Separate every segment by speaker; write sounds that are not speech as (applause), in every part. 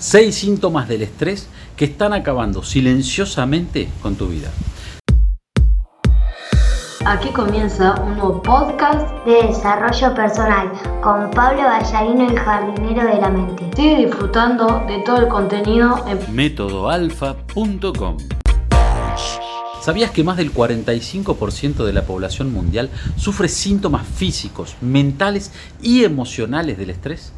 Speaker 1: Seis síntomas del estrés que están acabando silenciosamente con tu vida.
Speaker 2: Aquí comienza un nuevo podcast de desarrollo personal con Pablo Ballarino, el jardinero de la mente. Sigue disfrutando de todo el contenido en
Speaker 1: métodoalfa.com. ¿Sabías que más del 45% de la población mundial sufre síntomas físicos, mentales y emocionales del estrés?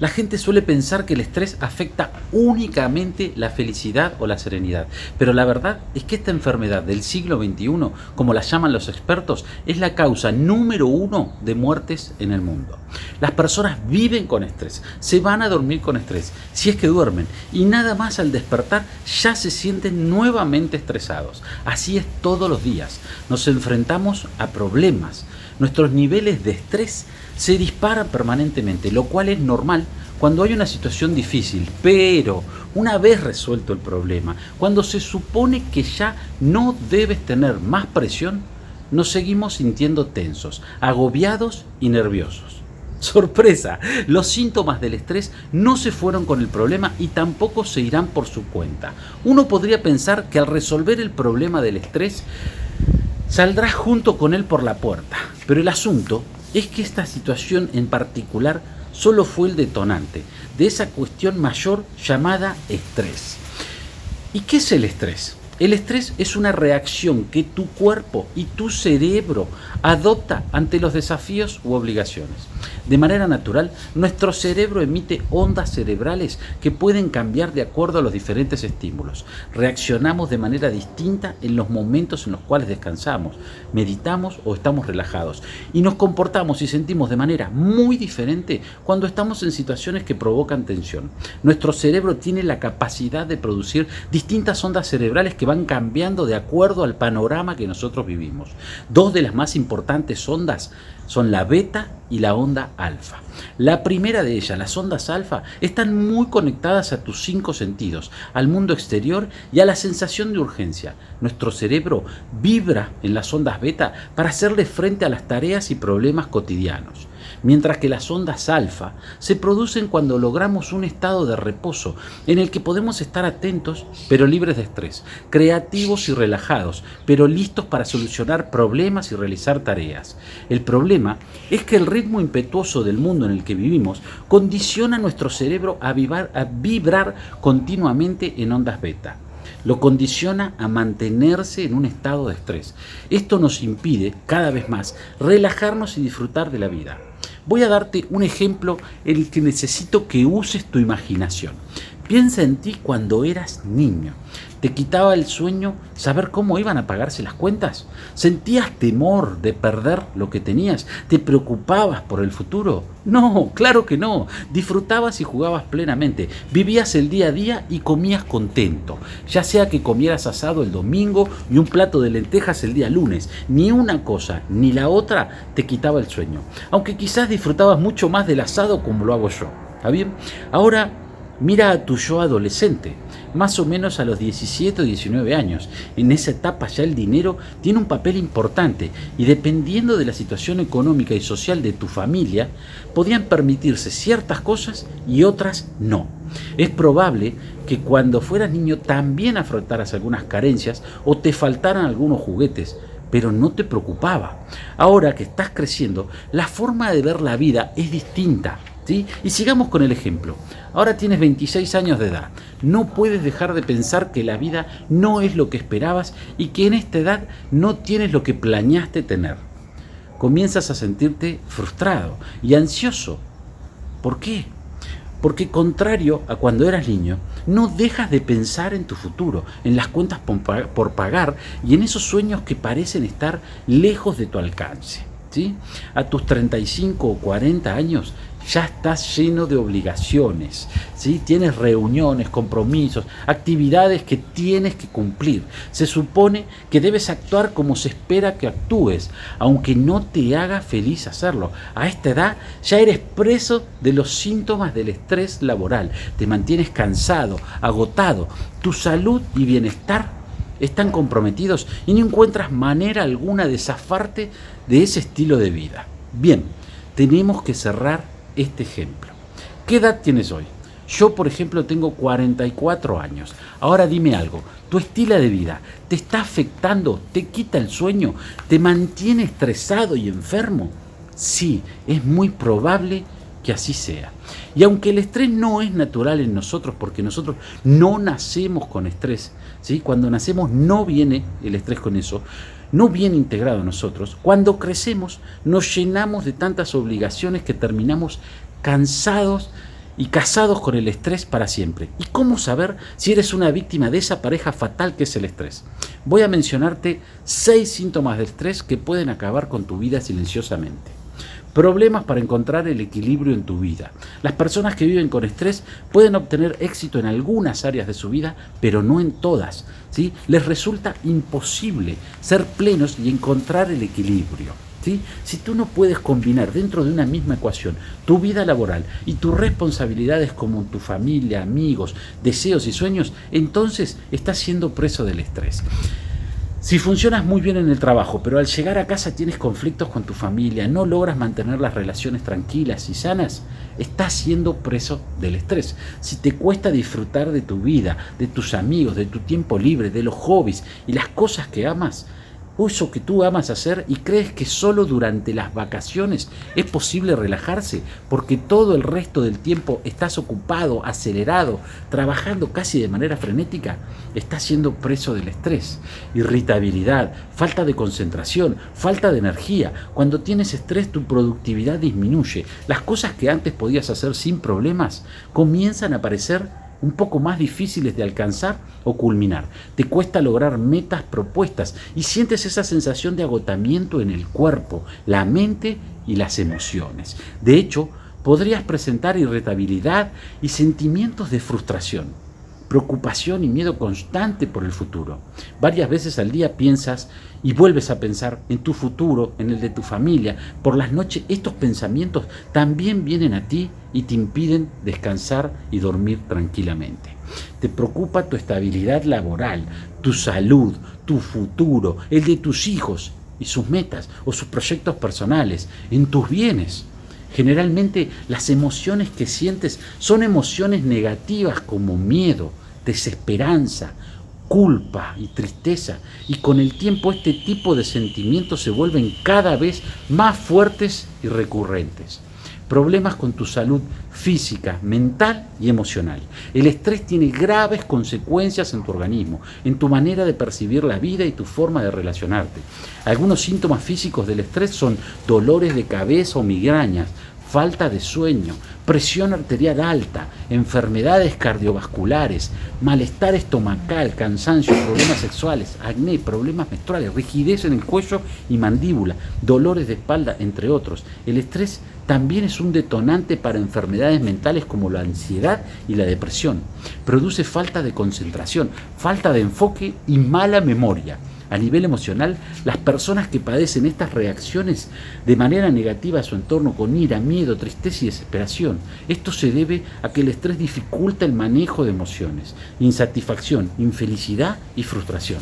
Speaker 1: La gente suele pensar que el estrés afecta únicamente la felicidad o la serenidad, pero la verdad es que esta enfermedad del siglo XXI, como la llaman los expertos, es la causa número uno de muertes en el mundo. Las personas viven con estrés, se van a dormir con estrés, si es que duermen, y nada más al despertar ya se sienten nuevamente estresados. Así es todos los días. Nos enfrentamos a problemas. Nuestros niveles de estrés se disparan permanentemente, lo cual es normal cuando hay una situación difícil, pero una vez resuelto el problema, cuando se supone que ya no debes tener más presión, nos seguimos sintiendo tensos, agobiados y nerviosos. (laughs) Sorpresa, los síntomas del estrés no se fueron con el problema y tampoco se irán por su cuenta. Uno podría pensar que al resolver el problema del estrés, saldrás junto con él por la puerta, pero el asunto es que esta situación en particular solo fue el detonante de esa cuestión mayor llamada estrés. ¿Y qué es el estrés? El estrés es una reacción que tu cuerpo y tu cerebro adopta ante los desafíos u obligaciones. De manera natural, nuestro cerebro emite ondas cerebrales que pueden cambiar de acuerdo a los diferentes estímulos. Reaccionamos de manera distinta en los momentos en los cuales descansamos, meditamos o estamos relajados. Y nos comportamos y sentimos de manera muy diferente cuando estamos en situaciones que provocan tensión. Nuestro cerebro tiene la capacidad de producir distintas ondas cerebrales que van cambiando de acuerdo al panorama que nosotros vivimos. Dos de las más importantes ondas son la beta y la onda alfa. La primera de ellas, las ondas alfa, están muy conectadas a tus cinco sentidos, al mundo exterior y a la sensación de urgencia. Nuestro cerebro vibra en las ondas beta para hacerle frente a las tareas y problemas cotidianos mientras que las ondas alfa se producen cuando logramos un estado de reposo en el que podemos estar atentos pero libres de estrés, creativos y relajados, pero listos para solucionar problemas y realizar tareas. El problema es que el ritmo impetuoso del mundo en el que vivimos condiciona nuestro cerebro a, vibrar continuamente en ondas beta lo condiciona a mantenerse en un estado de estrés. Esto nos impide cada vez más relajarnos y disfrutar de la vida. Voy a darte un ejemplo en el que necesito que uses tu imaginación. Piensa en ti cuando eras niño. ¿Te quitaba el sueño saber cómo iban a pagarse las cuentas? ¿Sentías temor de perder lo que tenías? ¿Te preocupabas por el futuro? No, claro que no. Disfrutabas y jugabas plenamente. Vivías el día a día y comías contento. Ya sea que comieras asado el domingo y un plato de lentejas el día lunes. Ni una cosa ni la otra te quitaba el sueño. Aunque quizás disfrutabas mucho más del asado como lo hago yo. ¿Está bien? Ahora mira a tu yo adolescente más o menos a los 17 o 19 años. En esa etapa ya el dinero tiene un papel importante y dependiendo de la situación económica y social de tu familia, podían permitirse ciertas cosas y otras no. Es probable que cuando fueras niño también afrontaras algunas carencias o te faltaran algunos juguetes, pero no te preocupaba. Ahora que estás creciendo, la forma de ver la vida es distinta. Y sigamos con el ejemplo. Ahora tienes 26 años de edad. No puedes dejar de pensar que la vida no es lo que esperabas y que en esta edad no tienes lo que planeaste tener. Comienzas a sentirte frustrado y ansioso. ¿Por qué? Porque contrario a cuando eras niño, no dejas de pensar en tu futuro, en las cuentas por pagar y en esos sueños que parecen estar lejos de tu alcance. ¿sí? A tus 35 o 40 años ya estás lleno de obligaciones, ¿sí? tienes reuniones, compromisos, actividades que tienes que cumplir. Se supone que debes actuar como se espera que actúes, aunque no te haga feliz hacerlo. A esta edad ya eres preso de los síntomas del estrés laboral, te mantienes cansado, agotado, tu salud y bienestar están comprometidos y no encuentras manera alguna de zafarte de ese estilo de vida. Bien, tenemos que cerrar este ejemplo. ¿Qué edad tienes hoy? Yo, por ejemplo, tengo 44 años. Ahora dime algo, ¿tu estilo de vida te está afectando? ¿Te quita el sueño? ¿Te mantiene estresado y enfermo? Sí, es muy probable que así sea. Y aunque el estrés no es natural en nosotros, porque nosotros no nacemos con estrés, ¿sí? cuando nacemos no viene el estrés con eso, no viene integrado a nosotros, cuando crecemos nos llenamos de tantas obligaciones que terminamos cansados y casados con el estrés para siempre. ¿Y cómo saber si eres una víctima de esa pareja fatal que es el estrés? Voy a mencionarte seis síntomas de estrés que pueden acabar con tu vida silenciosamente. Problemas para encontrar el equilibrio en tu vida. Las personas que viven con estrés pueden obtener éxito en algunas áreas de su vida, pero no en todas. ¿sí? Les resulta imposible ser plenos y encontrar el equilibrio. ¿sí? Si tú no puedes combinar dentro de una misma ecuación tu vida laboral y tus responsabilidades como tu familia, amigos, deseos y sueños, entonces estás siendo preso del estrés. Si funcionas muy bien en el trabajo, pero al llegar a casa tienes conflictos con tu familia, no logras mantener las relaciones tranquilas y sanas, estás siendo preso del estrés. Si te cuesta disfrutar de tu vida, de tus amigos, de tu tiempo libre, de los hobbies y las cosas que amas, eso que tú amas hacer y crees que solo durante las vacaciones es posible relajarse porque todo el resto del tiempo estás ocupado, acelerado, trabajando casi de manera frenética, estás siendo preso del estrés, irritabilidad, falta de concentración, falta de energía. Cuando tienes estrés tu productividad disminuye. Las cosas que antes podías hacer sin problemas comienzan a aparecer un poco más difíciles de alcanzar o culminar. Te cuesta lograr metas propuestas y sientes esa sensación de agotamiento en el cuerpo, la mente y las emociones. De hecho, podrías presentar irritabilidad y sentimientos de frustración preocupación y miedo constante por el futuro. Varias veces al día piensas y vuelves a pensar en tu futuro, en el de tu familia. Por las noches estos pensamientos también vienen a ti y te impiden descansar y dormir tranquilamente. Te preocupa tu estabilidad laboral, tu salud, tu futuro, el de tus hijos y sus metas o sus proyectos personales, en tus bienes. Generalmente las emociones que sientes son emociones negativas como miedo, desesperanza, culpa y tristeza. Y con el tiempo este tipo de sentimientos se vuelven cada vez más fuertes y recurrentes. Problemas con tu salud física, mental y emocional. El estrés tiene graves consecuencias en tu organismo, en tu manera de percibir la vida y tu forma de relacionarte. Algunos síntomas físicos del estrés son dolores de cabeza o migrañas, falta de sueño, presión arterial alta, enfermedades cardiovasculares, malestar estomacal, cansancio, problemas sexuales, acné, problemas menstruales, rigidez en el cuello y mandíbula, dolores de espalda, entre otros. El estrés también es un detonante para enfermedades mentales como la ansiedad y la depresión. Produce falta de concentración, falta de enfoque y mala memoria a nivel emocional, las personas que padecen estas reacciones de manera negativa a su entorno con ira, miedo, tristeza y desesperación, esto se debe a que el estrés dificulta el manejo de emociones, insatisfacción, infelicidad y frustración.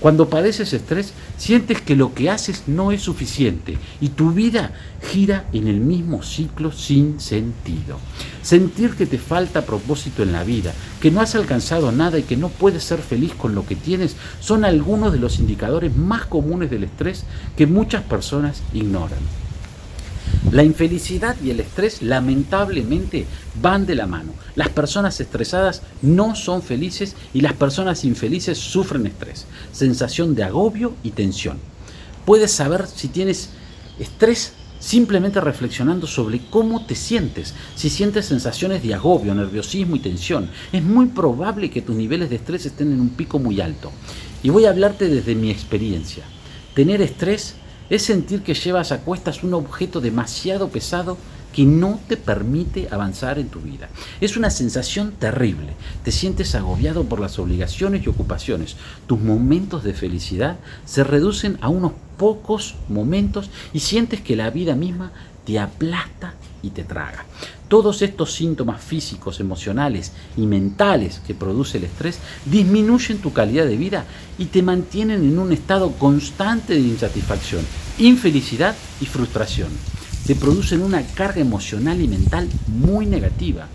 Speaker 1: Cuando padeces estrés, sientes que lo que haces no es suficiente y tu vida gira en el mismo ciclo sin sentido. Sentir que te falta propósito en la vida, que no has alcanzado nada y que no puedes ser feliz con lo que tienes, son algunos de los indicadores más comunes del estrés que muchas personas ignoran. La infelicidad y el estrés lamentablemente van de la mano. Las personas estresadas no son felices y las personas infelices sufren estrés, sensación de agobio y tensión. Puedes saber si tienes estrés simplemente reflexionando sobre cómo te sientes, si sientes sensaciones de agobio, nerviosismo y tensión. Es muy probable que tus niveles de estrés estén en un pico muy alto. Y voy a hablarte desde mi experiencia. Tener estrés es sentir que llevas a cuestas un objeto demasiado pesado que no te permite avanzar en tu vida. Es una sensación terrible. Te sientes agobiado por las obligaciones y ocupaciones. Tus momentos de felicidad se reducen a unos pocos momentos y sientes que la vida misma te aplasta y te traga. Todos estos síntomas físicos, emocionales y mentales que produce el estrés disminuyen tu calidad de vida y te mantienen en un estado constante de insatisfacción, infelicidad y frustración. Te producen una carga emocional y mental muy negativa.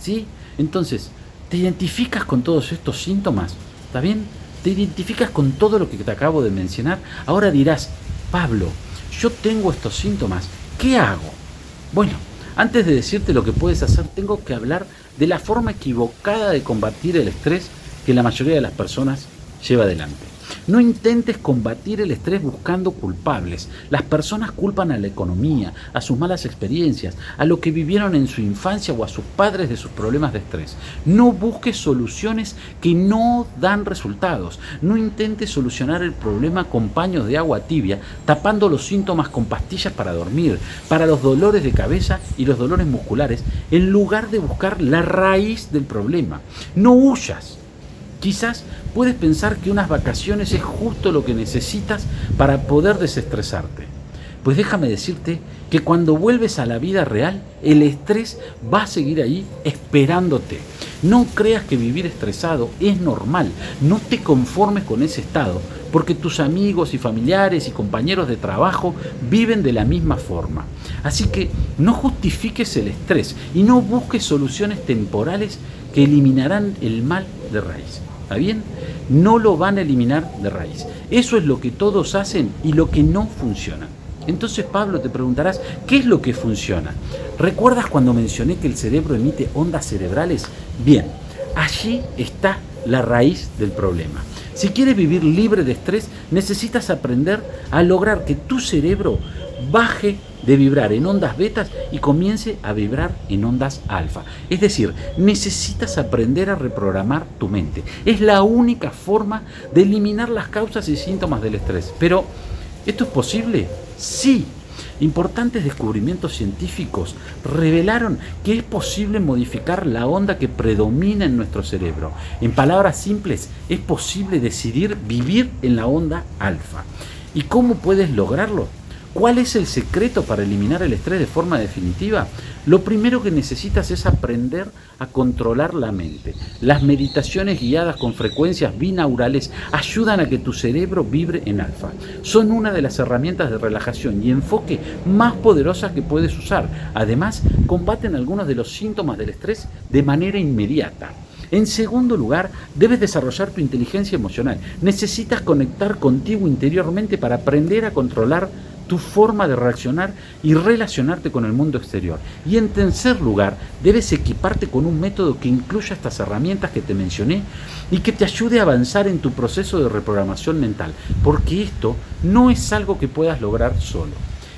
Speaker 1: ¿sí? Entonces, ¿te identificas con todos estos síntomas? ¿Está bien? ¿Te identificas con todo lo que te acabo de mencionar? Ahora dirás, Pablo, yo tengo estos síntomas, ¿qué hago? Bueno, antes de decirte lo que puedes hacer, tengo que hablar de la forma equivocada de combatir el estrés que la mayoría de las personas lleva adelante. No intentes combatir el estrés buscando culpables. Las personas culpan a la economía, a sus malas experiencias, a lo que vivieron en su infancia o a sus padres de sus problemas de estrés. No busques soluciones que no dan resultados. No intentes solucionar el problema con paños de agua tibia, tapando los síntomas con pastillas para dormir, para los dolores de cabeza y los dolores musculares, en lugar de buscar la raíz del problema. No huyas. Quizás puedes pensar que unas vacaciones es justo lo que necesitas para poder desestresarte. Pues déjame decirte que cuando vuelves a la vida real, el estrés va a seguir ahí esperándote. No creas que vivir estresado es normal. No te conformes con ese estado, porque tus amigos y familiares y compañeros de trabajo viven de la misma forma. Así que no justifiques el estrés y no busques soluciones temporales que eliminarán el mal de raíz. ¿Está bien? No lo van a eliminar de raíz. Eso es lo que todos hacen y lo que no funciona. Entonces, Pablo, te preguntarás, ¿qué es lo que funciona? ¿Recuerdas cuando mencioné que el cerebro emite ondas cerebrales? Bien, allí está la raíz del problema. Si quieres vivir libre de estrés, necesitas aprender a lograr que tu cerebro baje de vibrar en ondas betas y comience a vibrar en ondas alfa. Es decir, necesitas aprender a reprogramar tu mente. Es la única forma de eliminar las causas y síntomas del estrés. Pero, ¿esto es posible? Sí. Importantes descubrimientos científicos revelaron que es posible modificar la onda que predomina en nuestro cerebro. En palabras simples, es posible decidir vivir en la onda alfa. ¿Y cómo puedes lograrlo? ¿Cuál es el secreto para eliminar el estrés de forma definitiva? Lo primero que necesitas es aprender a controlar la mente. Las meditaciones guiadas con frecuencias binaurales ayudan a que tu cerebro vibre en alfa. Son una de las herramientas de relajación y enfoque más poderosas que puedes usar. Además, combaten algunos de los síntomas del estrés de manera inmediata. En segundo lugar, debes desarrollar tu inteligencia emocional. Necesitas conectar contigo interiormente para aprender a controlar tu forma de reaccionar y relacionarte con el mundo exterior. Y en tercer lugar, debes equiparte con un método que incluya estas herramientas que te mencioné y que te ayude a avanzar en tu proceso de reprogramación mental, porque esto no es algo que puedas lograr solo.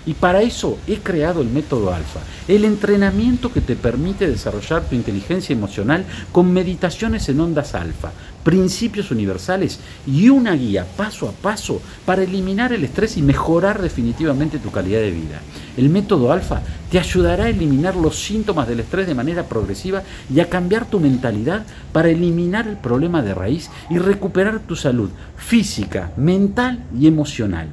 Speaker 1: Y para eso he creado el método alfa, el entrenamiento que te permite desarrollar tu inteligencia emocional con meditaciones en ondas alfa, principios universales y una guía paso a paso para eliminar el estrés y mejorar definitivamente tu calidad de vida. El método alfa te ayudará a eliminar los síntomas del estrés de manera progresiva y a cambiar tu mentalidad para eliminar el problema de raíz y recuperar tu salud física, mental y emocional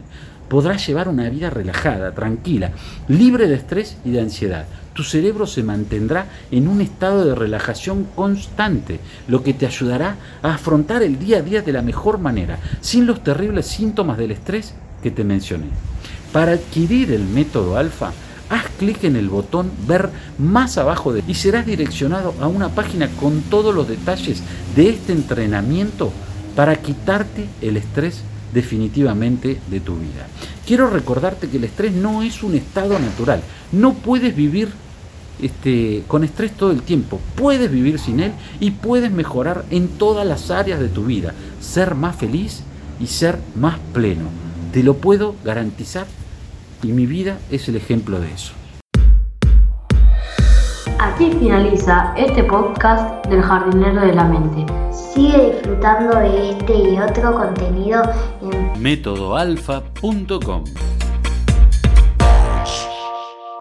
Speaker 1: podrás llevar una vida relajada, tranquila, libre de estrés y de ansiedad. Tu cerebro se mantendrá en un estado de relajación constante, lo que te ayudará a afrontar el día a día de la mejor manera, sin los terribles síntomas del estrés que te mencioné. Para adquirir el método alfa, haz clic en el botón ver más abajo de y serás direccionado a una página con todos los detalles de este entrenamiento para quitarte el estrés definitivamente de tu vida. Quiero recordarte que el estrés no es un estado natural. No puedes vivir este, con estrés todo el tiempo. Puedes vivir sin él y puedes mejorar en todas las áreas de tu vida. Ser más feliz y ser más pleno. Te lo puedo garantizar y mi vida es el ejemplo de eso.
Speaker 2: Aquí finaliza este podcast del jardinero de la mente. Sigue disfrutando de este y otro contenido en
Speaker 1: métodoalfa.com.